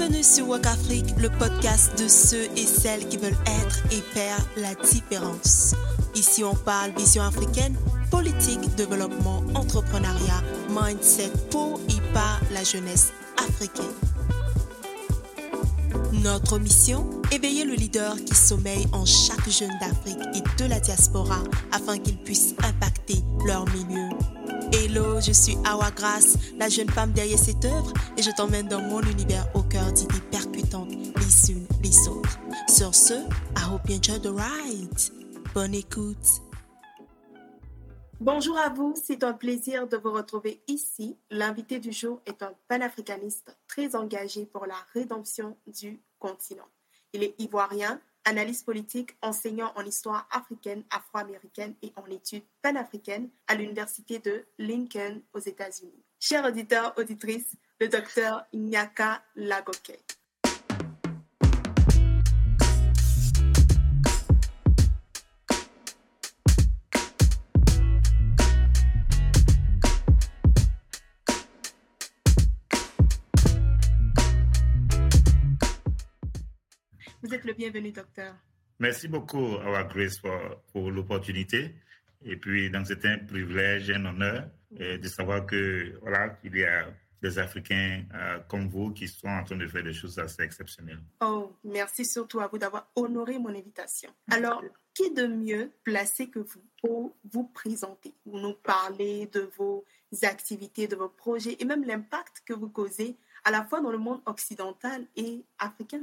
Bienvenue sur Walk Afrique, le podcast de ceux et celles qui veulent être et faire la différence. Ici, on parle vision africaine, politique, développement, entrepreneuriat, mindset pour et par la jeunesse africaine. Notre mission Éveiller le leader qui sommeille en chaque jeune d'Afrique et de la diaspora afin qu'ils puissent impacter leur milieu. Hello, je suis Awa Grace, la jeune femme derrière cette œuvre, et je t'emmène dans mon univers cœur d'idées percutantes les unes les autres. Sur ce, I hope you enjoy the ride. Bonne écoute. Bonjour à vous, c'est un plaisir de vous retrouver ici. L'invité du jour est un panafricaniste très engagé pour la rédemption du continent. Il est ivoirien, analyste politique, enseignant en histoire africaine, afro-américaine et en études panafricaines à l'université de Lincoln aux États-Unis. Cher auditeur, auditrice, le docteur Nyaka Lagoke. Vous êtes le bienvenu, docteur. Merci beaucoup, Awa Grace, pour, pour l'opportunité. Et puis, donc, c'est un privilège, un honneur euh, de savoir que, voilà, qu'il y a des Africains euh, comme vous qui sont en train de faire des choses assez exceptionnelles. Oh, merci surtout à vous d'avoir honoré mon invitation. Alors, qui de mieux placé que vous pour vous présenter, pour nous parler de vos activités, de vos projets et même l'impact que vous causez à la fois dans le monde occidental et africain?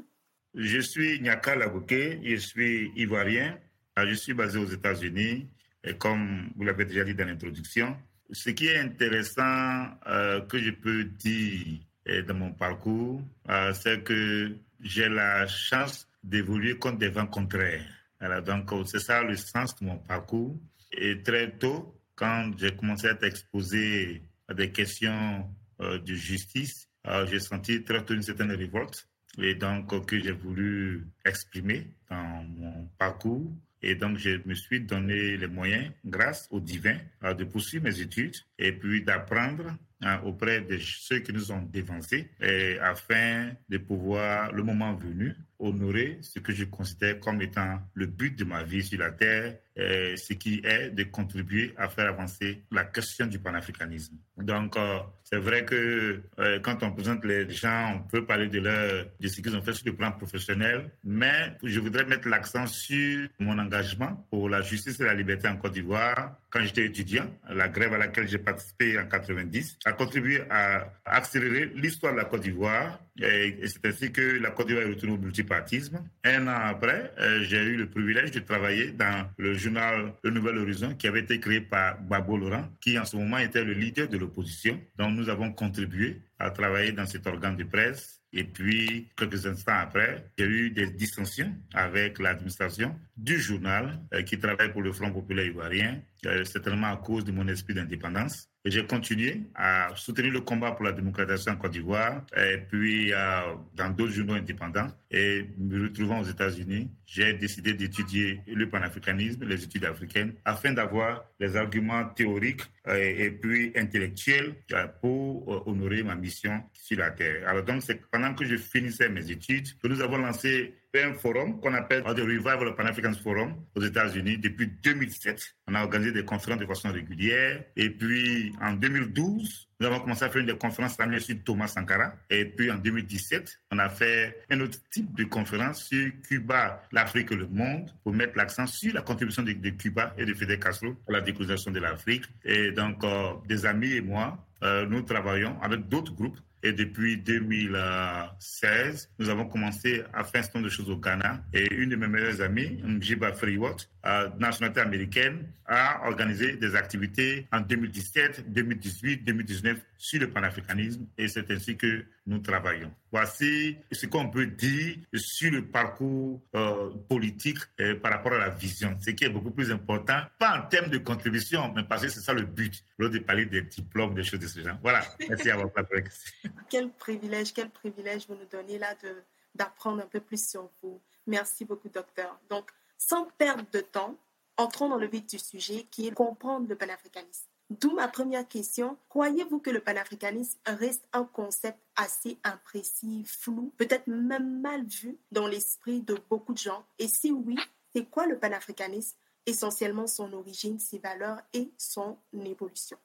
Je suis Nyaka Labouké, je suis ivoirien, je suis basé aux États-Unis et comme vous l'avez déjà dit dans l'introduction, ce qui est intéressant euh, que je peux dire euh, dans mon parcours, euh, c'est que j'ai la chance d'évoluer contre des vents contraires. Alors, donc, c'est ça le sens de mon parcours. Et très tôt, quand j'ai commencé à être exposé à des questions de justice, j'ai senti très tôt une certaine révolte et donc que j'ai voulu exprimer dans mon parcours. Et donc, je me suis donné les moyens, grâce au divin, de poursuivre mes études et puis d'apprendre auprès de ceux qui nous ont dévancés afin de pouvoir, le moment venu, honorer ce que je considère comme étant le but de ma vie sur la Terre, ce qui est de contribuer à faire avancer la question du panafricanisme. Donc, euh, c'est vrai que euh, quand on présente les gens, on peut parler de, leur, de ce qu'ils ont fait sur le plan professionnel, mais je voudrais mettre l'accent sur mon engagement pour la justice et la liberté en Côte d'Ivoire. Quand j'étais étudiant, la grève à laquelle j'ai participé en 90 a contribué à accélérer l'histoire de la Côte d'Ivoire et, c'est ainsi que la Côte d'Ivoire est retournée au multipartisme. Un an après, euh, j'ai eu le privilège de travailler dans le journal Le Nouvel Horizon qui avait été créé par Babo Laurent, qui en ce moment était le leader de l'opposition. Donc nous avons contribué à travailler dans cet organe de presse et puis, quelques instants après, il y a eu des dissensions avec l'administration du journal euh, qui travaille pour le Front populaire ivoirien, euh, certainement à cause de mon esprit d'indépendance. J'ai continué à soutenir le combat pour la démocratisation en Côte d'Ivoire, et puis euh, dans d'autres journaux indépendants. Et me retrouvant aux États-Unis, j'ai décidé d'étudier le panafricanisme, les études africaines, afin d'avoir les arguments théoriques et puis intellectuels pour honorer ma mission sur la Terre. Alors donc, c'est pendant que je finissais mes études que nous avons lancé un forum qu'on appelle The Revival Pan African Forum aux États-Unis depuis 2007. On a organisé des conférences de façon régulière. Et puis en 2012, nous avons commencé à faire une conférence annuelle sur Thomas Sankara. Et puis en 2017, on a fait un autre type de conférence sur Cuba, l'Afrique et le monde pour mettre l'accent sur la contribution de, Cuba et de Fidel Castro à la décolonisation de l'Afrique. Et donc, euh, des amis et moi, euh, nous travaillons avec d'autres groupes et depuis 2016, nous avons commencé à faire un certain de choses au Ghana. Et une de mes meilleures amies, Mjiba Freewatt, nationalité américaine, a organisé des activités en 2017, 2018, 2019 sur le panafricanisme. Et c'est ainsi que nous travaillons. Voici ce qu'on peut dire sur le parcours euh, politique euh, par rapport à la vision, ce qui est beaucoup plus important, pas en termes de contribution, mais parce que c'est ça le but, lors de parler des diplômes, des choses de ce genre. Voilà, merci à vous. Quel privilège, quel privilège vous nous donnez là d'apprendre un peu plus sur vous. Merci beaucoup, docteur. Donc, sans perdre de temps, entrons dans le vif du sujet qui est comprendre le panafricanisme. D'où ma première question. Croyez-vous que le panafricanisme reste un concept assez imprécis, flou, peut-être même mal vu dans l'esprit de beaucoup de gens? Et si oui, c'est quoi le panafricanisme? Essentiellement son origine, ses valeurs et son évolution.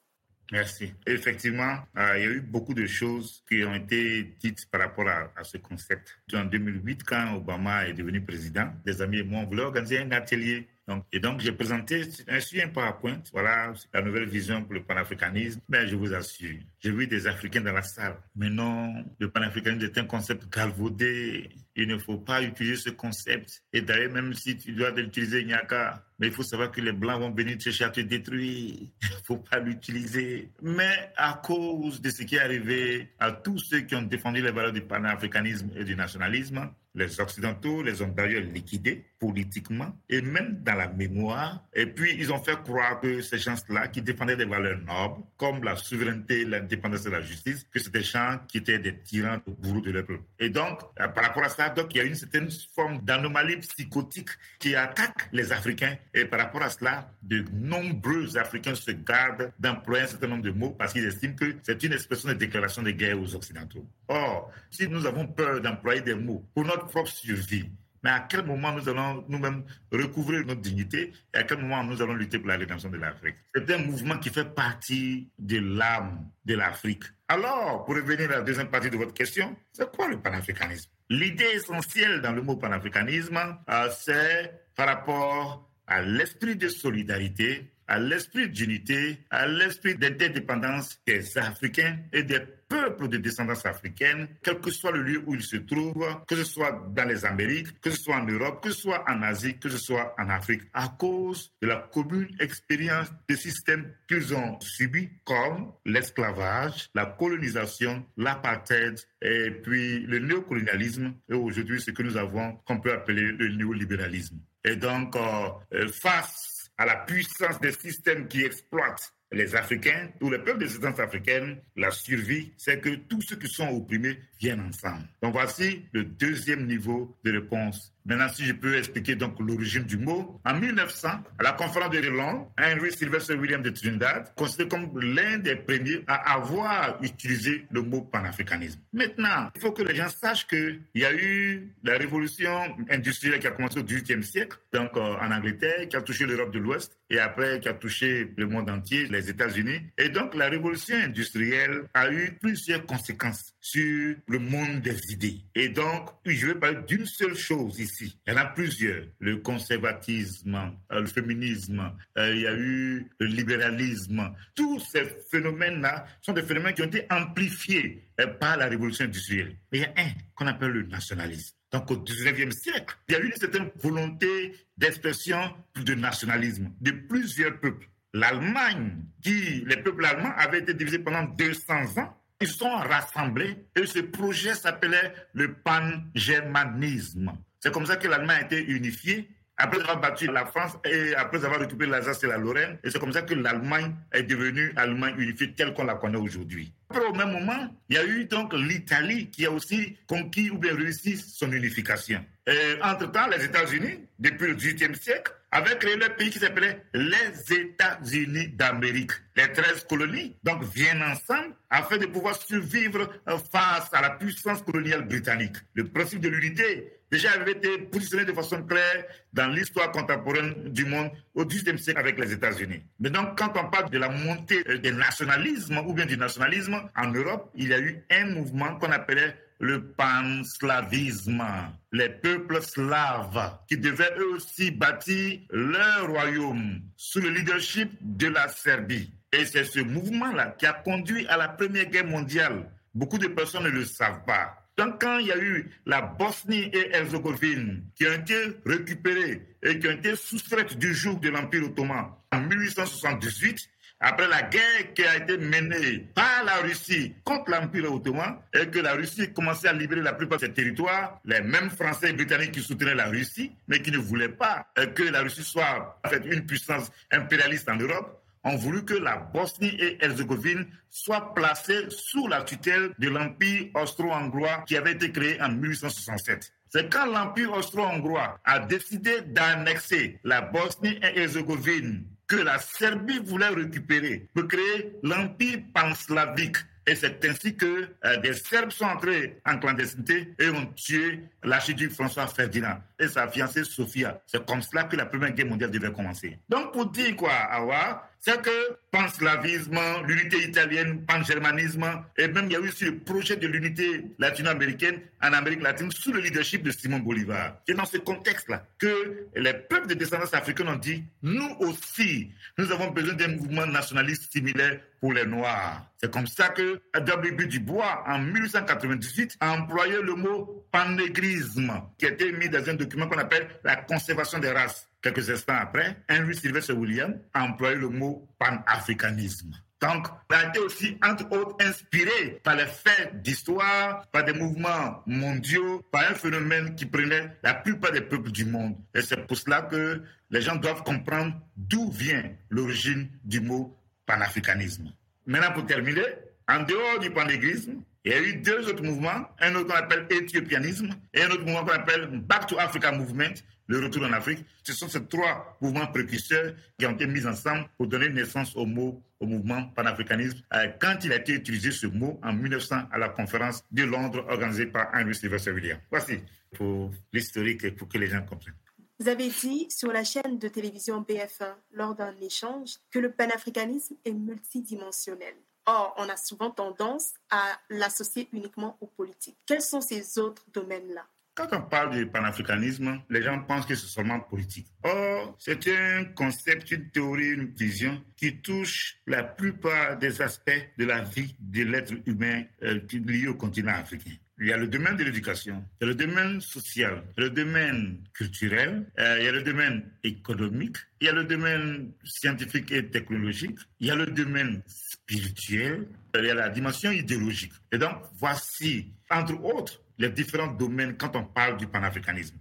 Merci. Effectivement, euh, il y a eu beaucoup de choses qui ont été dites par rapport à, ce concept. En 2008, quand Obama est devenu président, des amis et moi, on voulait organiser un atelier et donc, j'ai présenté ainsi un PowerPoint. Voilà la nouvelle vision pour le panafricanisme. Mais je vous assure, j'ai vu des Africains dans la salle. Mais non, le panafricanisme est un concept galvaudé. Il ne faut pas utiliser ce concept. Et d'ailleurs, même si tu dois l'utiliser, Nyaka, mais il faut savoir que les Blancs vont venir chercher à te détruire. Il ne faut pas l'utiliser. Mais à cause de ce qui est arrivé à tous ceux qui ont défendu les valeurs du panafricanisme et du nationalisme, les Occidentaux les ont d'ailleurs liquidés politiquement et même dans la mémoire. Et puis, ils ont fait croire que ces gens-là, qui défendaient des valeurs nobles, comme la souveraineté, l'indépendance et la justice, que c'était des gens qui étaient des tyrans au bourreaux de leur peuple. Et donc, par rapport à ça, donc, il y a une certaine forme d'anomalie psychotique qui attaque les Africains. Et par rapport à cela, de nombreux Africains se gardent d'employer un certain nombre de mots parce qu'ils estiment que c'est une expression de déclaration de guerre aux Occidentaux. Or, si nous avons peur d'employer des mots pour notre propre survie, mais à quel moment nous allons nous-mêmes recouvrir notre dignité et à quel moment nous allons lutter pour la rédemption de l'Afrique? C'est un mouvement qui fait partie de l'âme de l'Afrique. Alors, pour revenir à la deuxième partie de votre question, c'est quoi le panafricanisme? L'idée essentielle dans le mot panafricanisme, euh, c'est par rapport à l'esprit de solidarité, à l'esprit d'unité, à l'esprit d'interdépendance des Africains et des peuples de descendance africaine, quel que soit le lieu où ils se trouvent, que ce soit dans les Amériques, que ce soit en Europe, que ce soit en Asie, que ce soit en Afrique, à cause de la commune expérience des systèmes qu'ils ont subis, comme l'esclavage, la colonisation, l'apartheid, et puis le néocolonialisme, et aujourd'hui ce que nous avons, qu'on peut appeler le néolibéralisme. Et donc, euh, euh, face à la puissance des systèmes qui exploitent les Africains, tous les peuples des instances africaines, la survie, c'est que tous ceux qui sont opprimés ensemble. Donc voici le deuxième niveau de réponse Maintenant, si je peux expliquer donc l'origine du mot. En 1900, à la conférence de Irlande, Henry Sylvester William de Trinidad, considéré comme l'un des premiers à avoir utilisé le mot panafricanisme. Maintenant, il faut que les gens sachent qu'il y a eu la révolution industrielle qui a commencé au XVIIIe siècle, donc euh, en Angleterre, qui a touché l'Europe de l'Ouest, et après qui a touché le monde entier, les États-Unis. Et donc, la révolution industrielle a eu plusieurs conséquences sur le monde des idées. Et donc, je vais parler d'une seule chose ici il y en a plusieurs. Le conservatisme, euh, le féminisme, euh, il y a eu le libéralisme. Tous ces phénomènes-là sont des phénomènes qui ont été amplifiés euh, par la révolution industrielle. Mais il y a un qu'on appelle le nationalisme. Donc au 19e siècle, il y a eu une certaine volonté d'expression de nationalisme de plusieurs peuples. L'Allemagne, qui, les peuples allemands avaient été divisés pendant 200 ans, ils sont rassemblés et ce projet s'appelait le pan-germanisme. C'est comme ça que l'Allemagne a été unifiée après avoir battu la France et après avoir récupéré l'Alsace et la Lorraine. Et c'est comme ça que l'Allemagne est devenue Allemagne unifiée telle qu'on la connaît aujourd'hui. Après, au même moment, il y a eu donc l'Italie qui a aussi conquis ou bien réussi son unification. Et entre-temps, les États-Unis, depuis le XVIIIe siècle, avaient créé le pays qui s'appelait les États-Unis d'Amérique. Les 13 colonies, donc, viennent ensemble afin de pouvoir survivre face à la puissance coloniale britannique. Le principe de l'unité déjà avait été positionné de façon claire dans l'histoire contemporaine du monde au XVIIIe siècle avec les États-Unis. Mais donc, quand on parle de la montée des nationalismes ou bien du nationalisme en Europe, il y a eu un mouvement qu'on appelait le panslavisme, les peuples slaves qui devaient eux aussi bâtir leur royaume sous le leadership de la Serbie. Et c'est ce mouvement-là qui a conduit à la Première Guerre mondiale. Beaucoup de personnes ne le savent pas. Donc, quand il y a eu la Bosnie et Herzégovine qui ont été récupérées et qui ont été soustraites du joug de l'Empire ottoman en 1878, après la guerre qui a été menée par la Russie contre l'Empire ottoman et que la Russie commençait à libérer la plupart de ses territoires, les mêmes Français et Britanniques qui soutenaient la Russie, mais qui ne voulaient pas que la Russie soit une puissance impérialiste en Europe, ont voulu que la Bosnie et Herzégovine soit placée sous la tutelle de l'Empire austro-hongrois qui avait été créé en 1867. C'est quand l'Empire austro-hongrois a décidé d'annexer la Bosnie et Herzégovine que la Serbie voulait récupérer pour créer l'empire panslavique et c'est ainsi que euh, des Serbes sont entrés en clandestinité et ont tué l'archiduc François Ferdinand et sa fiancée Sofia. C'est comme cela que la Première Guerre mondiale devait commencer. Donc pour dire quoi, Awa, c'est que panslavisme, l'unité italienne, pan-germanisme, et même il y a eu aussi le projet de l'unité latino-américaine en Amérique latine sous le leadership de Simon Bolivar. C'est dans ce contexte-là que les peuples de descendance africaine ont dit, nous aussi, nous avons besoin d'un mouvement nationaliste similaire pour les Noirs. C'est comme ça que W.B. Du Bois, en 1898, a employé le mot panégrisme, qui a été mis dans un document qu'on appelle la conservation des races. Quelques instants après, Henry Sylvester Williams a employé le mot panafricanisme. Donc, il a été aussi, entre autres, inspiré par les faits d'histoire, par des mouvements mondiaux, par un phénomène qui prenait la plupart des peuples du monde. Et c'est pour cela que les gens doivent comprendre d'où vient l'origine du mot panafricanisme. Maintenant, pour terminer, en dehors du panégrisme, il y a eu deux autres mouvements, un autre qu'on appelle éthiopianisme et un autre mouvement qu'on appelle Back to Africa Movement, le retour en Afrique. Ce sont ces trois mouvements précurseurs qui ont été mis ensemble pour donner naissance au mot, au mouvement panafricanisme, euh, quand il a été utilisé ce mot en 1900 à la conférence de Londres organisée par Henry Sylvester Williams. Voici pour l'historique et pour que les gens comprennent. Vous avez dit sur la chaîne de télévision BF1 lors d'un échange que le panafricanisme est multidimensionnel. Or, on a souvent tendance à l'associer uniquement aux politiques. Quels sont ces autres domaines-là? Quand on parle du panafricanisme, les gens pensent que c'est seulement politique. Or, c'est un concept, une théorie, une vision qui touche la plupart des aspects de la vie de l'être humain euh, lié au continent africain. Il y a le domaine de l'éducation, il y a le domaine social, il y a le domaine culturel, euh, il y a le domaine économique, il y a le domaine scientifique et technologique, il y a le domaine spirituel, il y a la dimension idéologique. Et donc, voici, entre autres, les différents domaines quand on parle du panafricanisme.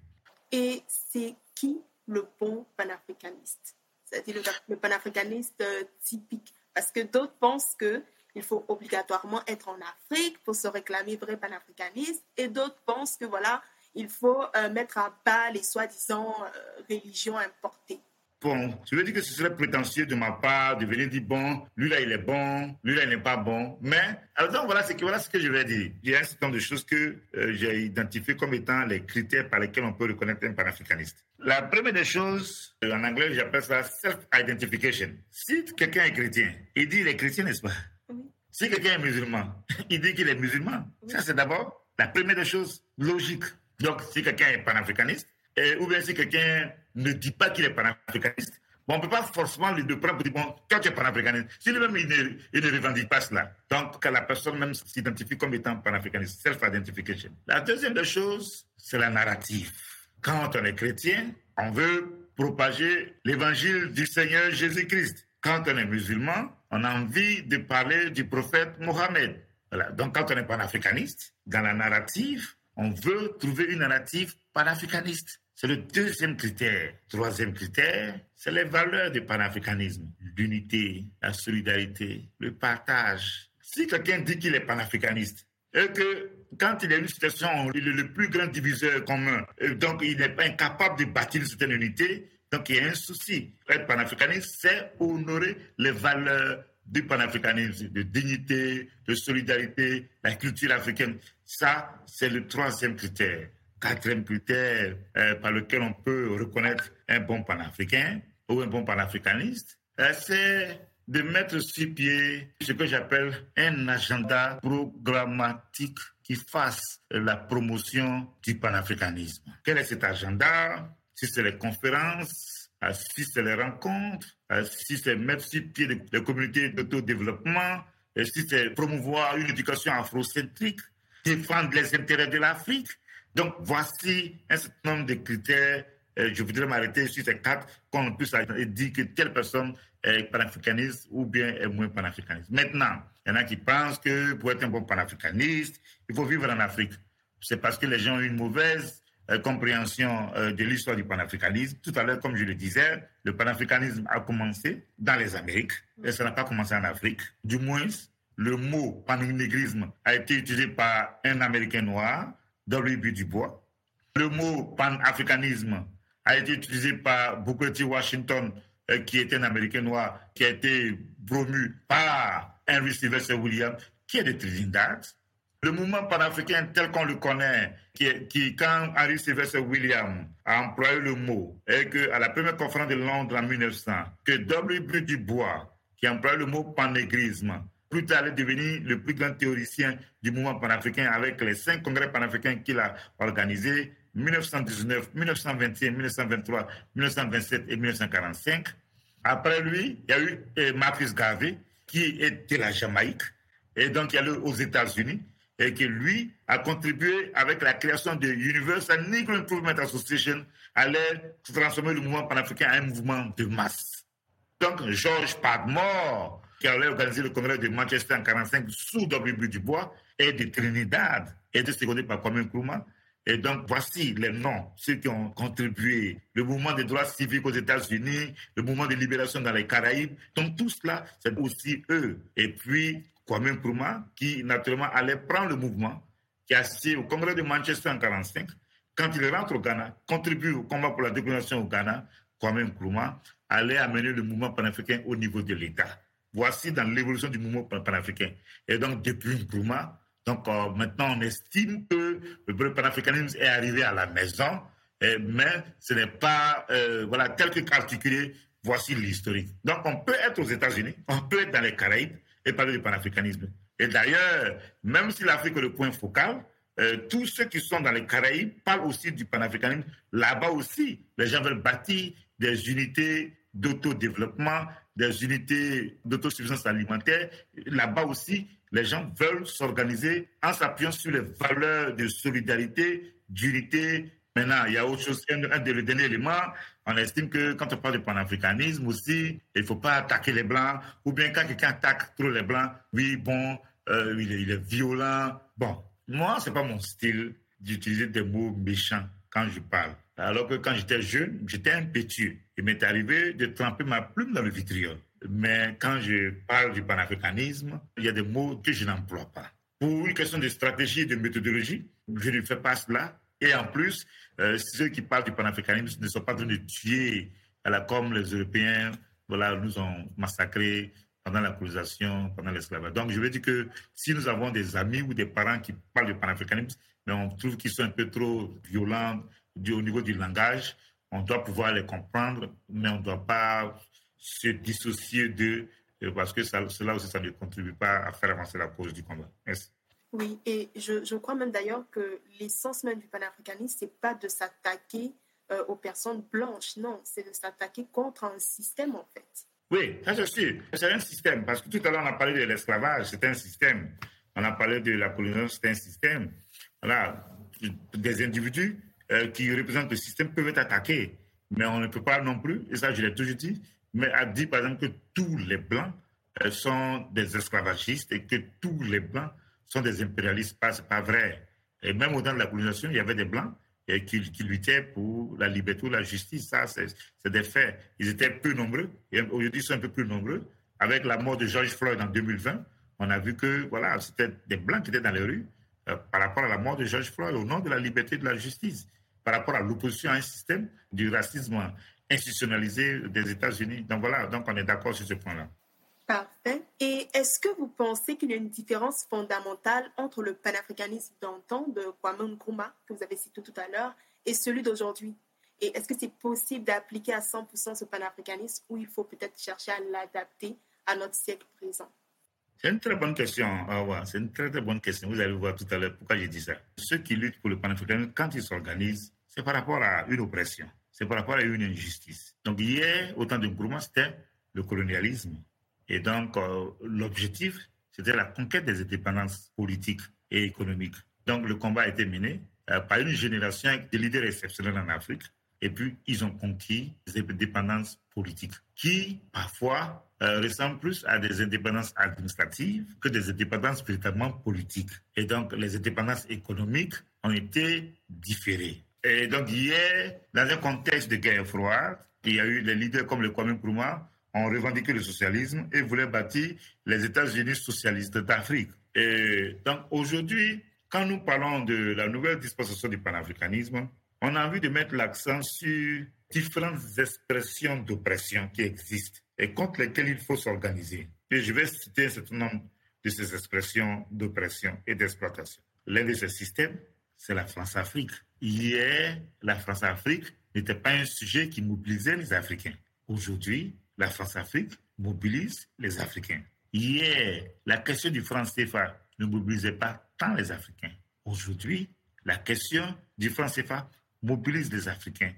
Et c'est qui le bon panafricaniste? C'est-à-dire le, panafricaniste euh, typique Parce que d'autres pensent que il faut obligatoirement être en Afrique pour se réclamer vrai panafricaniste, et d'autres pensent que voilà, il faut euh, mettre à bas les soi-disant euh, religions importées. Bon, je veux dire que ce serait prétentieux de ma part de venir dire bon, lui là il est bon, lui là il n'est pas bon. Mais alors donc voilà ce que voilà ce que je vais dire. Il y a un certain nombre de choses que euh, j'ai identifiées comme étant les critères par lesquels on peut reconnaître un panafricaniste. La première des choses, euh, en anglais j'appelle ça self-identification. Si quelqu'un est chrétien, il dit il est chrétien, n'est-ce pas? Si quelqu'un est musulman, il dit qu'il est musulman. Ça c'est d'abord la première des choses logiques. Donc si quelqu'un est panafricaniste, ou bien si quelqu'un ne dit pas qu'il est panafricaniste, bon, on ne peut pas forcément le prendre pour dire, bon, quand tu es panafricaniste, si lui-même il ne, revendique pas cela, donc que la personne même s'identifie comme étant panafricaniste, self-identification. La deuxième des choses, c'est la narrative. Quand on est chrétien, on veut propager l'évangile du Seigneur Jésus-Christ. Quand on est musulman, on a envie de parler du prophète Mohammed. Donc quand on est panafricaniste, dans la narrative, on veut trouver une narrative panafricaniste. C'est le deuxième critère. Troisième critère, c'est les valeurs du panafricanisme. L'unité, la solidarité, le partage. Si quelqu'un dit qu'il est panafricaniste et que quand il a une situation, il est le plus grand diviseur commun, et donc il n'est pas incapable de bâtir une certaine unité, donc il y a un souci. Être panafricaniste, c'est honorer les valeurs du panafricanisme, de dignité, de solidarité, la culture africaine. Ça, c'est le troisième critère quatrième critère euh, par lequel on peut reconnaître un bon panafricain ou un bon panafricaniste, euh, c'est de mettre sur pied ce que j'appelle un agenda programmatique qui fasse la promotion du panafricanisme. Quel est cet agenda? Si c'est les conférences, euh, si c'est les rencontres, si c'est mettre sur pied les communautés d'autodéveloppement, si c'est promouvoir une éducation afrocentrique, défendre les intérêts de l'Afrique, donc, voici un certain nombre de critères. Euh, je voudrais m'arrêter sur ces quatre qu'on puisse dire que telle personne est panafricaniste ou bien est moins panafricaniste. Maintenant, il y en a qui pensent que pour être un bon panafricaniste, il faut vivre en Afrique. C'est parce que les gens ont une mauvaise euh, compréhension euh, de l'histoire du panafricanisme. Tout à l'heure, comme je le disais, le panafricanisme a commencé dans les Amériques et ça n'a pas commencé en Afrique. Du moins, le mot panégrisme a été utilisé par un Américain noir W.B. Du Bois. Le mot pan-africanisme a été utilisé par Booker T. Washington qui était un Américain noir, qui a été promu par Henry Sylvester Williams, qui est de Trinidad. Le mouvement panafricain tel qu'on le connaît, qui, qui quand Henry Sylvester Williams a employé le mot, et qu'à la première conférence de Londres en 1900, que W. Dubois, qui a employé le mot panégrisme, plus tard est devenu le plus grand théoricien du mouvement panafricain avec les cinq congrès panafricains qu'il a organisés, 1919, 1921, 1923, 1927 et 1945. Après lui, il y a eu eh, Marcus Garvey, qui de la Jamaïque, et donc il y a eu aux États-Unis, et qui lui a contribué avec la création de Universal Negro Improvement Association à transformer le mouvement panafricain en un mouvement de masse. Donc Georges Padmore, qui allait organiser le congrès de Manchester en 1945 sous W. Dubois, et de Trinidad, été secondé par Kwame Nkrumah, et donc, voici les noms, ceux qui ont contribué. Le mouvement des droits civiques aux États-Unis, le mouvement de libération dans les Caraïbes. Donc, tout cela, c'est aussi eux. Et puis, Kwame Nkrumah, qui naturellement allait prendre le mouvement, qui a assisté au congrès de Manchester en 1945. Quand il rentre au Ghana, contribue au combat pour la décolonisation au Ghana, Kwame Nkrumah allait amener le mouvement panafricain au niveau de l'État. Voici dans l'évolution du mouvement panafricain. Et donc, depuis Nkrumah, donc euh, maintenant, on estime que le panafricanisme est arrivé à la maison, mais ce n'est pas, euh, voilà, tel que calculé, voici l'historique. Donc on peut être aux États-Unis, on peut être dans les Caraïbes et parler du panafricanisme. Et d'ailleurs, même si l'Afrique est le point focal, euh, tous ceux qui sont dans les Caraïbes parlent aussi du panafricanisme. Là-bas aussi, les gens veulent bâtir des unités d'autodéveloppement, des unités d'autosuffisance alimentaire. Là-bas aussi, les gens veulent s'organiser en s'appuyant sur les valeurs de solidarité, d'unité. Maintenant, il y a autre chose, un, des derniers éléments, on estime que quand on parle de panafricanisme aussi, il ne faut pas attaquer les Blancs, ou bien quand quelqu'un attaque trop les Blancs, oui, bon, euh, il, est, il, est, violent. Bon, moi, ce n'est pas mon style d'utiliser des mots méchants quand je parle. Alors que quand j'étais jeune, j'étais impétueux. Il m'est arrivé de tremper ma plume dans le vitriol. Mais quand je parle du panafricanisme, il y a des mots que je n'emploie pas. Pour une question de stratégie et de méthodologie, je ne fais pas cela. Et en plus, euh, ceux qui parlent du panafricanisme ne sont pas de tuer, comme les Européens voilà, nous ont massacrés pendant la colonisation, pendant l'esclavage. Donc, je veux dire que si nous avons des amis ou des parents qui parlent du panafricanisme, mais on trouve qu'ils sont un peu trop violents au niveau du langage, on doit pouvoir les comprendre, mais on ne doit pas se dissocier d'eux, euh, parce que ça, cela aussi, ça ne contribue pas à faire avancer la cause du combat. Merci. Oui, et je, je crois même d'ailleurs que l'essence même du panafricanisme, ce n'est pas de s'attaquer euh, aux personnes blanches, non, c'est de s'attaquer contre un système en fait. Oui, ça c'est sûr, c'est un système, parce que tout à l'heure on a parlé de l'esclavage, c'est un système. On a parlé de la colonisation, c'est un système. Voilà, des individus euh, qui représentent le système peuvent être attaqués, mais on ne peut pas non plus, et ça je l'ai toujours dit, mais a dit par exemple que tous les Blancs euh, sont des esclavagistes et que tous les Blancs sont des impérialistes. Ce n'est pas vrai. Et même au temps de la colonisation, il y avait des Blancs et qui, luttaient pour la liberté ou la justice. Ça, c'est des faits. Ils étaient peu nombreux et aujourd'hui, ils sont un peu plus nombreux. Avec la mort de George Floyd en 2020, on a vu que voilà, c'était des Blancs qui étaient dans les rues euh, par rapport à la mort de George Floyd au nom de la liberté et de la justice, par rapport à l'opposition à un système du racisme institutionnalisé des États-Unis. Donc voilà, donc on est d'accord sur ce point-là. Parfait. Et est-ce que vous pensez qu'il y a une différence fondamentale entre le panafricanisme d'antan de Kwame Nkrumah, que vous avez cité tout à l'heure, et celui d'aujourd'hui? Et est-ce que c'est possible d'appliquer à 100% ce panafricanisme ou il faut peut-être chercher à l'adapter à notre siècle présent? C'est une très bonne question. Ah c'est une très très bonne question. Vous allez voir tout à l'heure pourquoi j'ai dit ça. Ceux qui luttent pour le panafricanisme, quand ils s'organisent, c'est par rapport à une oppression c'est par rapport à une injustice. Donc hier, au temps de Nkrumah, c'était le colonialisme. Et donc euh, l'objectif, c'était la conquête des indépendances politiques et économiques. Donc le combat a été mené euh, par une génération de leaders exceptionnels en Afrique. Et puis, ils ont conquis des indépendances politiques qui, parfois, euh, ressemblent plus à des indépendances administratives que des indépendances véritablement politiques. Et donc, les indépendances économiques ont été différées. Et donc hier, dans un contexte de guerre froide, il y a eu des leaders comme le Kwame Nkrumah ont revendiqué le socialisme et voulaient bâtir les États-Unis socialistes d'Afrique. Et donc aujourd'hui, quand nous parlons de la nouvelle dispensation du panafricanisme, on a envie de mettre l'accent sur différentes expressions d'oppression qui existent et contre lesquelles il faut s'organiser. Et je vais citer un certain nombre de ces expressions d'oppression et d'exploitation. L'un de ces systèmes, c'est la France-Afrique. Hier, la France-Afrique n'était pas un sujet qui mobilisait les Africains. Aujourd'hui, la France-Afrique mobilise les Africains. Hier, la question du franc CFA ne mobilisait pas tant les Africains. Aujourd'hui, la question du franc CFA mobilise les Africains.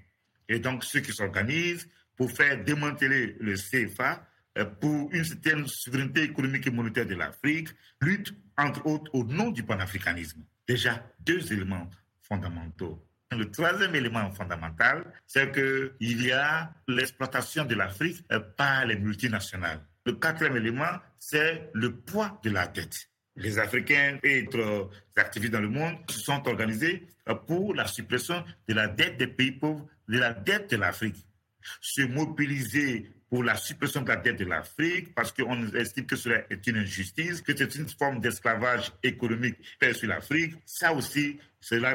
Et donc, ceux qui s'organisent pour faire démanteler le CFA euh, pour une certaine souveraineté économique et monétaire de l'Afrique luttent, entre autres, au nom du panafricanisme. Déjà, deux éléments fondamentaux. Le troisième élément fondamental, c'est qu'il y a l'exploitation de l'Afrique euh, par les multinationales. Le quatrième élément, c'est le poids de la dette. Les Africains et autres activistes dans le monde se sont organisés euh, pour la suppression de la dette des pays pauvres, de la dette de l'Afrique. Se mobiliser pour la suppression de la dette de l'Afrique parce qu'on estime que cela est une injustice, que c'est une forme d'esclavage économique fait sur l'Afrique. Ça aussi, cela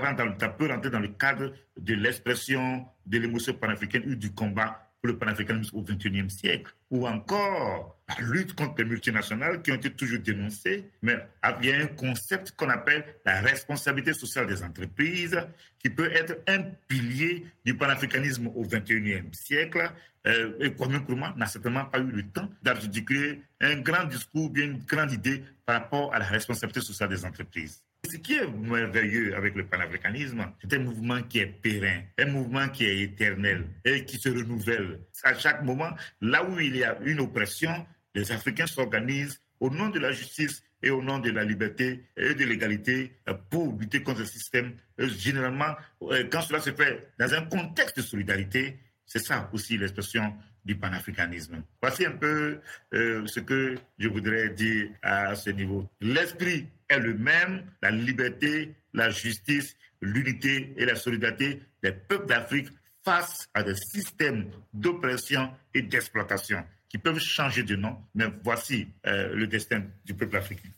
peut rentrer dans le cadre de l'expression de l'émotion panafricaine ou du combat pour le panafricanisme au XXIe siècle, ou encore la lutte contre les multinationales qui ont été toujours dénoncées, mais il y a un concept qu'on appelle la responsabilité sociale des entreprises, qui peut être un pilier du panafricanisme au XXIe siècle. Euh, et Kwame Nkrumah n'a certainement pas eu le temps d'articuler un grand discours, bien une grande idée par rapport à la responsabilité sociale des entreprises. Ce qui est merveilleux avec le panafricanisme, c'est un mouvement qui est périn, un mouvement qui est éternel et qui se renouvelle. À chaque moment, là où il y a une oppression, les Africains s'organisent au nom de la justice et au nom de la liberté et de l'égalité pour lutter contre le système. Généralement, euh, quand cela se fait dans un contexte de solidarité, c'est ça aussi l'expression du panafricanisme. Voici un peu euh, ce que je voudrais dire à ce niveau. L'esprit est le même, la liberté, la justice, l'unité et la solidarité des peuples d'Afrique face à des systèmes d'oppression et d'exploitation qui peuvent changer de nom, mais voici euh, le destin du peuple africain.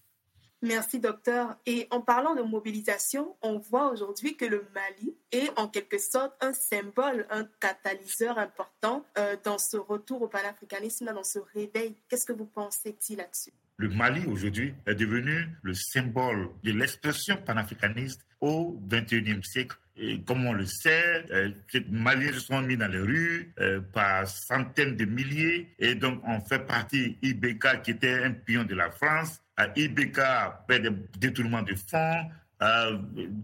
Merci, docteur. Et en parlant de mobilisation, on voit aujourd'hui que le Mali est en quelque sorte un symbole, un catalyseur important euh, dans ce retour au panafricanisme, dans ce réveil. Qu'est-ce que vous pensez-il là-dessus? Le Mali aujourd'hui est devenu le symbole de l'expression panafricaniste au XXIe siècle et comme on le sait, euh, les Maliens se sont mis dans les rues euh, par centaines de milliers. Et donc, on fait partie IBK, qui était un pion de la France. IBK fait des détournements de fonds. Euh,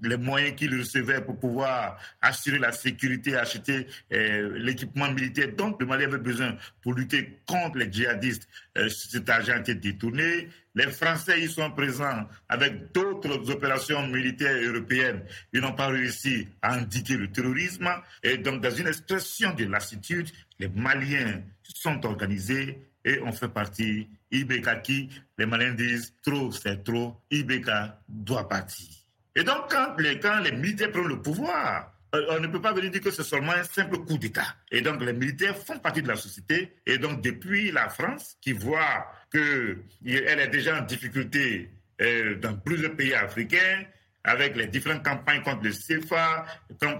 les moyens qu'il recevait pour pouvoir assurer la sécurité, acheter euh, l'équipement militaire dont le Mali avait besoin pour lutter contre les djihadistes. Euh, cet argent été détourné. Les Français y sont présents avec d'autres opérations militaires européennes. Ils n'ont pas réussi à indiquer le terrorisme. Et donc, dans une expression de lassitude, les Maliens sont organisés et on fait partie. IBK qui, les Maliens disent trop, c'est trop. IBK doit partir. Et donc, quand les, quand les militaires prennent le pouvoir, euh, on ne peut pas venir dire que c'est seulement un simple coup d'État. Et donc, les militaires font partie de la société. Et donc, depuis la France, qui voit qu'elle est déjà en difficulté euh, dans plusieurs pays africains, avec les différentes campagnes contre le CFA,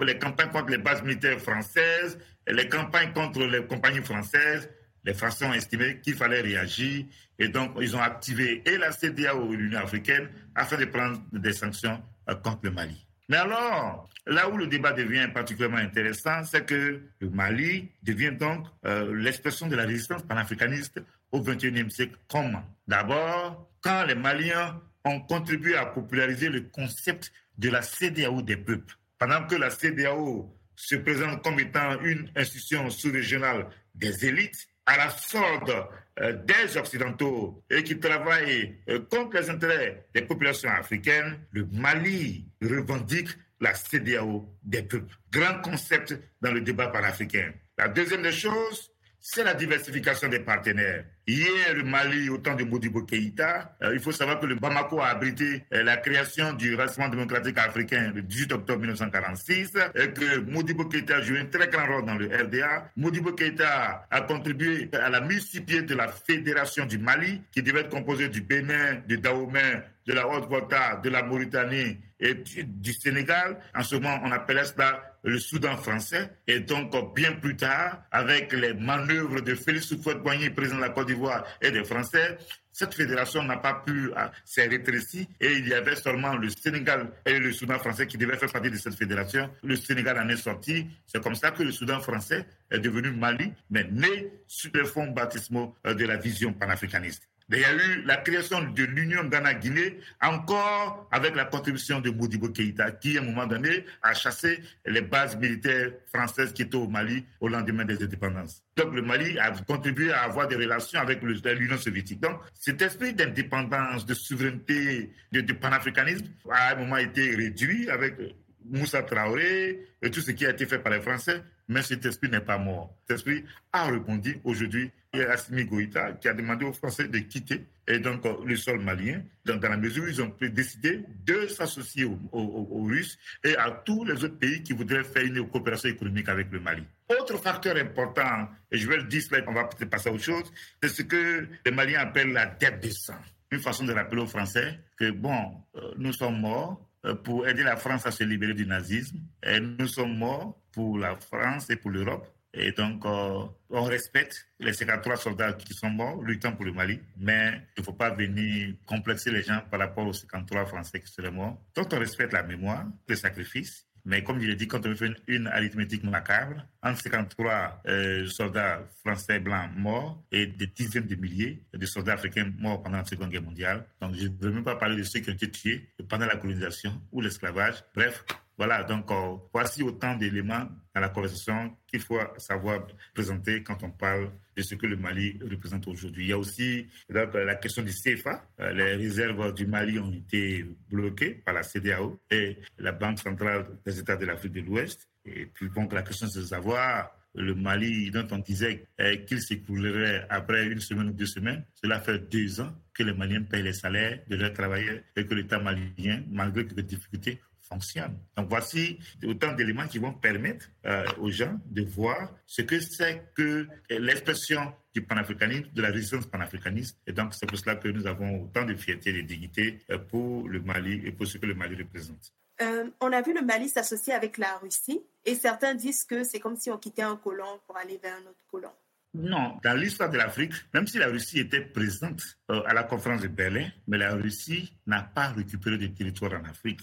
les campagnes contre les bases militaires françaises, les campagnes contre les compagnies françaises, les Français ont estimé qu'il fallait réagir et donc ils ont activé et la CDAO et l'Union africaine afin de prendre des sanctions euh, contre le Mali. Mais alors, là où le débat devient particulièrement intéressant, c'est que le Mali devient donc euh, l'expression de la résistance panafricaniste au XXIe siècle. Comment? D'abord, quand les Maliens ont contribué à populariser le concept de la CDAO des peuples. Pendant que la CDAO se présente comme étant une institution sous-régionale des élites, à la sorte euh, des Occidentaux et qui travaillent euh, contre les intérêts des populations africaines, le Mali revendique la CDAO des peuples. Grand concept dans le débat panafricain. La deuxième des choses, c'est la diversification des partenaires. Hier, le Mali, au temps de Modibo Keïta, euh, il faut savoir que le Bamako a abrité euh, la création du Rassemblement démocratique africain le 18 octobre 1946 et que Modibo Keïta a joué un très grand rôle dans le RDA. Modibo Keïta a contribué à la mise sur pied de la Fédération du Mali qui devait être composée du Bénin, du Dahomey, de la Haute-Volta, de la Mauritanie et du, Sénégal. En ce moment, on appelait cela le Soudan français. Et donc, bien plus tard, avec les manœuvres de Félix Houphouët-Boigny, président de la Côte d'Ivoire, et des Français, cette fédération n'a pas pu euh, s'est rétrécie et il y avait seulement le Sénégal et le Soudan français qui devaient faire partie de cette fédération. Le Sénégal en est sorti. C'est comme ça que le Soudan français est devenu Mali, mais né sur les fonds baptismaux euh, de la vision panafricaniste. Il y a eu la création de l'Union Ghana-Guinée, encore avec la contribution de Modibo Keïta, qui, à un moment donné, a chassé les bases militaires françaises qui étaient au Mali au lendemain des indépendances. Donc, le Mali a contribué à avoir des relations avec l'Union soviétique. Donc, cet esprit d'indépendance, de souveraineté, de, de panafricanisme, a à un moment été réduit avec Moussa Traoré et tout ce qui a été fait par les Français, mais cet esprit n'est pas mort. Cet esprit a répondu aujourd'hui. A Assimi Goïta qui a demandé aux Français de quitter et donc le sol malien, dans, la mesure où ils ont décidé de s'associer aux, Russes et à tous les autres pays qui voudraient faire une coopération économique avec le Mali. Autre facteur important, et je vais le dire, on va peut-être passer à autre chose, c'est ce que les Maliens appellent la dette de sang. Une façon de rappeler aux Français que, bon, euh, nous sommes morts, euh, pour aider la France à se libérer du nazisme. Et nous sommes morts pour la France et pour l'Europe. Et donc, euh, on respecte les 53 soldats qui sont morts luttant pour le Mali, mais il ne faut pas venir complexer les gens par rapport aux 53 Français qui seraient morts. Donc, on respecte la mémoire, les sacrifices, mais comme je l'ai dit, quand on fait une, arithmétique macabre, entre 53 euh, soldats français blancs morts et des dizaines de milliers de soldats africains morts pendant la Seconde Guerre mondiale. Donc je ne veux même pas parler de ceux qui ont été tués pendant la colonisation ou l'esclavage. Bref, voilà, donc euh, voici autant d'éléments dans la conversation qu'il faut savoir présenter quand on parle de ce que le Mali représente aujourd'hui. Il y a aussi la question du CFA. Euh, les réserves du Mali ont été bloquées par la CDAO et la Banque centrale des États de l'Afrique de l'Ouest. Et puis donc la question c'est de savoir le Mali dont on disait euh, qu'il s'écroulerait après une semaine ou deux semaines. Cela fait deux ans que les Maliens payent les salaires de leurs travailleurs et que l'État malien, malgré les difficultés, Donc voici autant d'éléments qui vont permettre euh, aux gens de voir ce que c'est que l'expression du panafricanisme, de la résistance panafricaniste. Et donc c'est pour cela que nous avons autant de fierté et de dignité euh, pour le Mali et pour ce que le Mali représente. Euh, on a vu le Mali s'associer avec la Russie et certains disent que c'est comme si on quittait un colon pour aller vers un autre colon. Non, dans l'histoire de l'Afrique, même si la Russie était présente euh, à la conférence de Berlin, mais la Russie n'a pas récupéré des territoires en Afrique.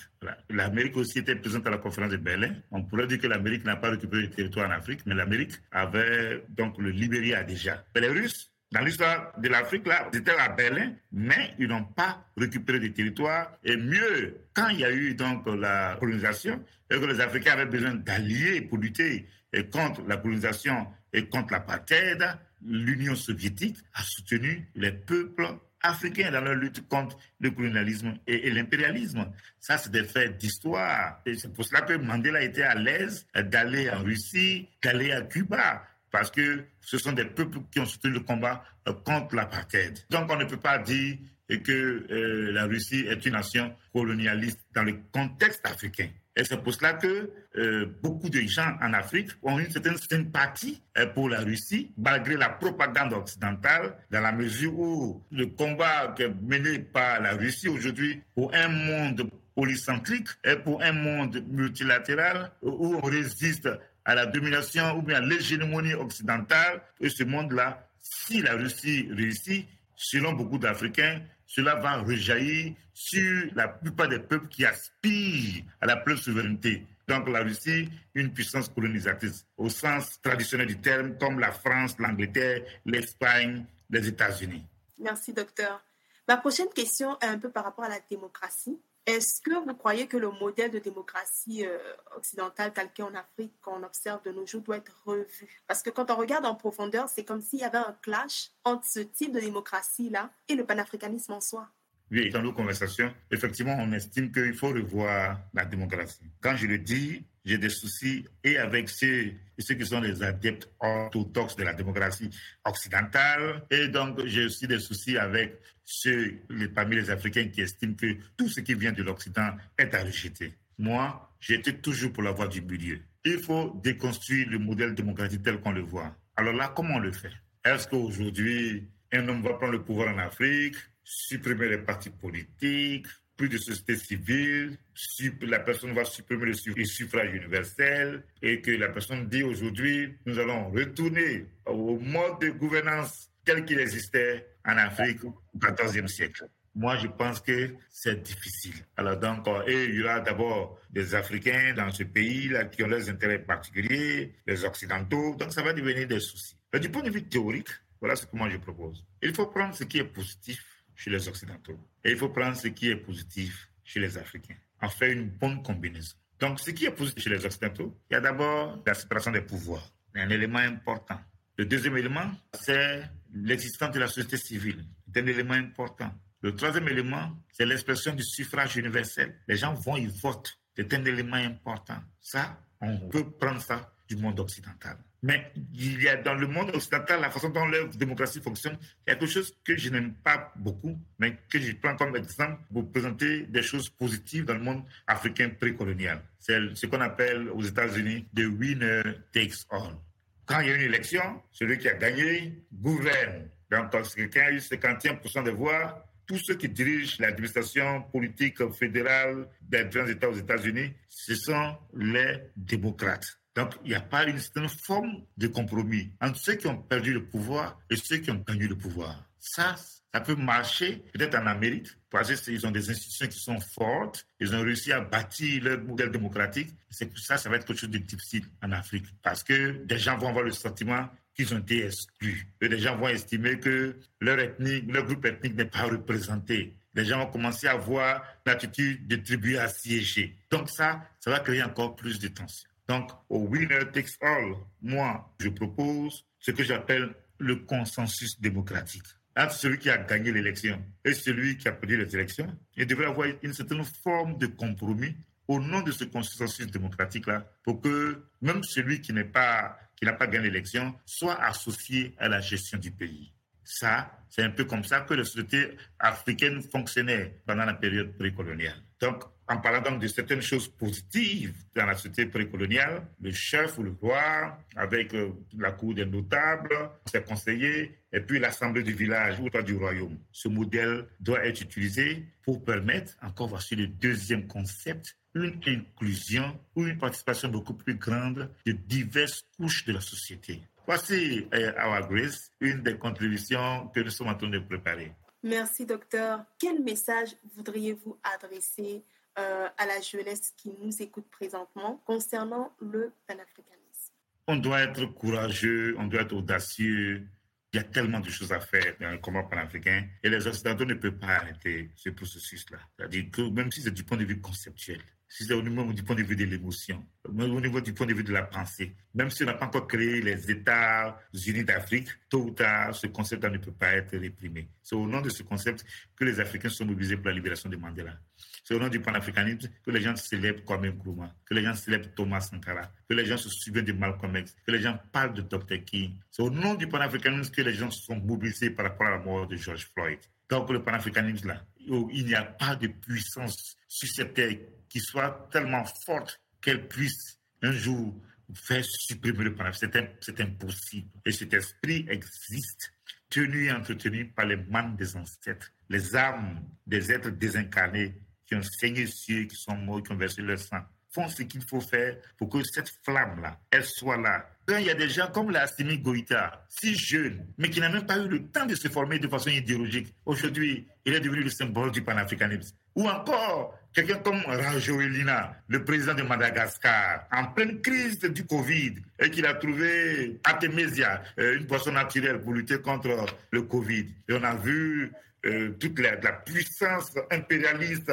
L'Amérique aussi était présente à la conférence de Berlin. On pourrait dire que l'Amérique n'a pas récupéré des territoires en Afrique, mais l'Amérique avait donc le Libéria déjà. Mais les Russes, dans l'histoire de l'Afrique, là, étaient à Berlin, mais ils n'ont pas récupéré des territoires. Et mieux, quand il y a eu donc la colonisation, et que les Africains avaient besoin d'alliés pour lutter contre la colonisation et contre l'apartheid, l'Union soviétique a soutenu les peuples africains dans leur lutte contre le colonialisme et, l'impérialisme. Ça, c'est des faits d'histoire. Et c'est pour cela que Mandela était à l'aise d'aller en Russie, d'aller à Cuba, parce que ce sont des peuples qui ont soutenu le combat euh, contre l'apartheid. Donc, on ne peut pas dire que euh, la Russie est une nation colonialiste dans le contexte africain. Et c'est pour cela que euh, beaucoup de gens en Afrique ont une certaine sympathie euh, pour la Russie, malgré la propagande occidentale, dans la mesure où le combat mené par la Russie aujourd'hui pour un monde polycentrique et pour un monde multilatéral où on résiste à la domination ou bien à l'hégémonie occidentale. Et ce monde-là, si la Russie réussit, selon beaucoup d'Africains, cela va rejaillir sur la plupart des peuples qui aspirent à la pleine souveraineté. Donc la Russie, une puissance colonisatrice au sens traditionnel du terme, comme la France, l'Angleterre, l'Espagne, les États-Unis. Merci, docteur. Ma prochaine question est un peu par rapport à la démocratie. Est-ce que vous croyez que le modèle de démocratie euh, occidentale tel en Afrique qu'on observe de nos jours doit être revu? Parce que quand on regarde en profondeur, c'est comme s'il y avait un clash entre ce type de démocratie-là et le panafricanisme en soi. Oui, dans nos conversations, effectivement, on estime qu'il faut revoir la démocratie. Quand je le dis, j'ai des soucis et avec ceux, qui sont les adeptes orthodoxes de la démocratie occidentale. Et donc, j'ai aussi des soucis avec ceux les, parmi les Africains qui estiment que tout ce qui vient de l'Occident est à rejeter. Moi, j'étais toujours pour la voie du milieu. Il faut déconstruire le modèle démocratique tel qu'on le voit. Alors là, comment on le fait? Est-ce qu'aujourd'hui, un homme va prendre le pouvoir en Afrique, supprimer les partis politiques, plus de société civile, la personne va supprimer le suffrage universel et que la personne dit aujourd'hui, nous allons retourner au mode de gouvernance tel qu'il existait en Afrique au XIVe siècle. Moi, je pense que c'est difficile. Alors donc, euh, et il y aura d'abord des Africains dans ce pays-là qui ont leurs intérêts particuliers, les Occidentaux, donc ça va devenir des soucis. Mais du point de vue théorique, voilà ce que moi je propose. Il faut prendre ce qui est positif chez les Occidentaux et il faut prendre ce qui est positif chez les Africains. En faire une bonne combinaison. Donc, ce qui est positif chez les Occidentaux, il y a d'abord la séparation des pouvoirs, un élément important. Le deuxième élément, c'est l'existence de la société civile. C'est un élément important. Le troisième élément, c'est l'expression du suffrage universel. Les gens vont, y votent. C'est un élément important. Ça, on peut prendre ça du monde occidental. Mais il y a dans le monde occidental, la façon dont leur démocratie fonctionne, il y a quelque chose que je n'aime pas beaucoup, mais que je prends comme exemple pour présenter des choses positives dans le monde africain précolonial. C'est ce qu'on appelle aux États-Unis the winner takes all. Quand il y a une élection, celui qui a gagné gouverne. Donc, quand quelqu'un a eu 51% des voix, tous ceux qui dirigent l'administration politique fédérale des grands États aux États-Unis, ce sont les démocrates. Donc, il n'y a pas une certaine forme de compromis entre ceux qui ont perdu le pouvoir et ceux qui ont gagné le pouvoir. Ça, ça peut marcher peut-être en Amérique, parce qu'ils ont des institutions qui sont fortes, ils ont réussi à bâtir leur modèle démocratique. C'est pour ça ça va être quelque chose de difficile en Afrique, parce que des gens vont avoir le sentiment qu'ils ont été exclus. Et des gens vont estimer que leur ethnie, leur groupe ethnique n'est pas représenté. Les gens vont commencer à avoir l'attitude de tribus assiégées. Donc ça, ça va créer encore plus de tensions. Donc, au winner takes all, moi, je propose ce que j'appelle le consensus démocratique. Celui qui a gagné l'élection et celui qui a perdu les élections, il devrait avoir une certaine forme de compromis au nom de ce consensus démocratique-là pour que même celui qui n'est pas qui n'a pas gagné l'élection soit associé à la gestion du pays. Ça, c'est un peu comme ça que les sociétés africaines fonctionnaient pendant la période précoloniale. Donc, en parlant donc de certaines choses positives dans la société précoloniale, le chef ou le roi, avec euh, la cour des notables, ses conseillers, et puis l'assemblée du village ou du royaume. Ce modèle doit être utilisé pour permettre, encore voici le deuxième concept, une inclusion ou une participation beaucoup plus grande de diverses couches de la société. Voici, euh, Our Grace, une des contributions que nous sommes en train de préparer. Merci, docteur. Quel message voudriez-vous adresser euh, à la jeunesse qui nous écoute présentement concernant le panafricanisme On doit être courageux, on doit être audacieux. Il y a tellement de choses à faire dans le combat panafricain et les Occidentaux ne peuvent pas arrêter ce processus-là. C'est-à-dire que même si c'est du point de vue conceptuel, si c'est au niveau du point de vue de l'émotion, au niveau du point de vue de la pensée, même si on n'a pas encore créé les États unis d'Afrique, tôt ou tard, ce concept-là ne peut pas être réprimé. C'est au nom de ce concept que les Africains sont mobilisés pour la libération de Mandela. C'est au nom du panafricanisme que les gens célèbrent Kwame Nkrumah, que les gens célèbrent Thomas Sankara, que les gens se souviennent de Malcolm X, que les gens parlent de Dr. King. C'est au nom du panafricanisme que les gens sont mobilisés par rapport à la mort de George Floyd. Donc le panafricanisme, là, il n'y a pas de puissance sur cette terre qui soit tellement forte qu'elle puisse un jour faire supprimer le panafricanisme. C'est impossible. Et cet esprit existe, tenu et entretenu par les mains des ancêtres, les âmes des êtres désincarnés qui ont saigné cieux, qui sont morts, qui ont versé leur sang, font ce qu'il faut faire pour que cette flamme-là, elle soit là. Quand il y a des gens comme la Goïta, si jeune, mais qui n'a même pas eu le temps de se former de façon idéologique, aujourd'hui, il est devenu le symbole du panafricanisme. Ou encore, quelqu'un comme Rajoelina, le président de Madagascar, en pleine crise du Covid, et qu'il a trouvé Artemisia, euh, une boisson naturelle pour lutter contre le Covid. Et on a vu euh, toute la, puissance impérialiste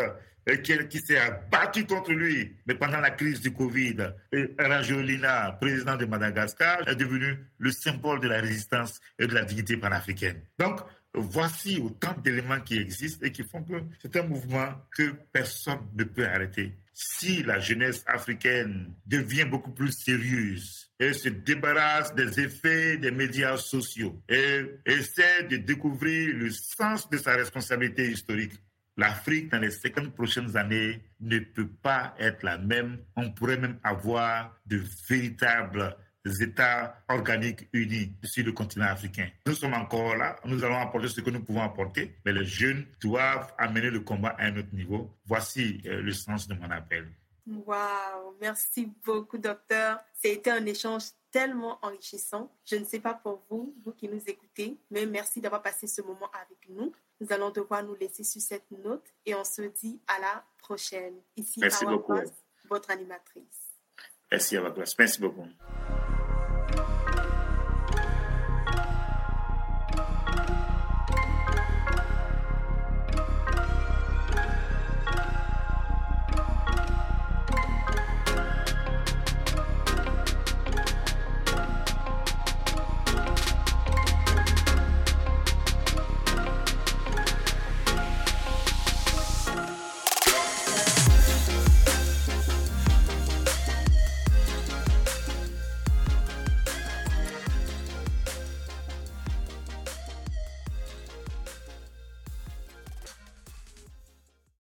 euh, qui, s'est abattue contre lui. Mais pendant la crise du Covid, Rajolina, président de Madagascar, est devenu le symbole de la résistance et de la dignité panafricaine. Donc, voici autant d'éléments qui existent et qui font que c'est un mouvement que personne ne peut arrêter. si la jeunesse africaine devient beaucoup plus sérieuse et se débarrasse des effets des médias sociaux et essaie de découvrir le sens de sa responsabilité historique, l'Afrique dans les 50 prochaines années ne peut pas être la même. On pourrait même avoir de véritables États organiques unis sur le continent africain. Nous sommes encore là, nous allons apporter ce que nous pouvons apporter, mais les jeunes doivent amener le combat à un autre niveau. Voici euh, le sens de mon appel. Wow, merci beaucoup, docteur. C'était un échange tellement enrichissant. Je ne sais pas pour vous, vous qui nous écoutez, mais merci d'avoir passé ce moment avec nous. Nous allons devoir nous laisser sur cette note et on se dit à la prochaine. Ici, merci beaucoup. votre animatrice. Merci à votre place. Merci beaucoup.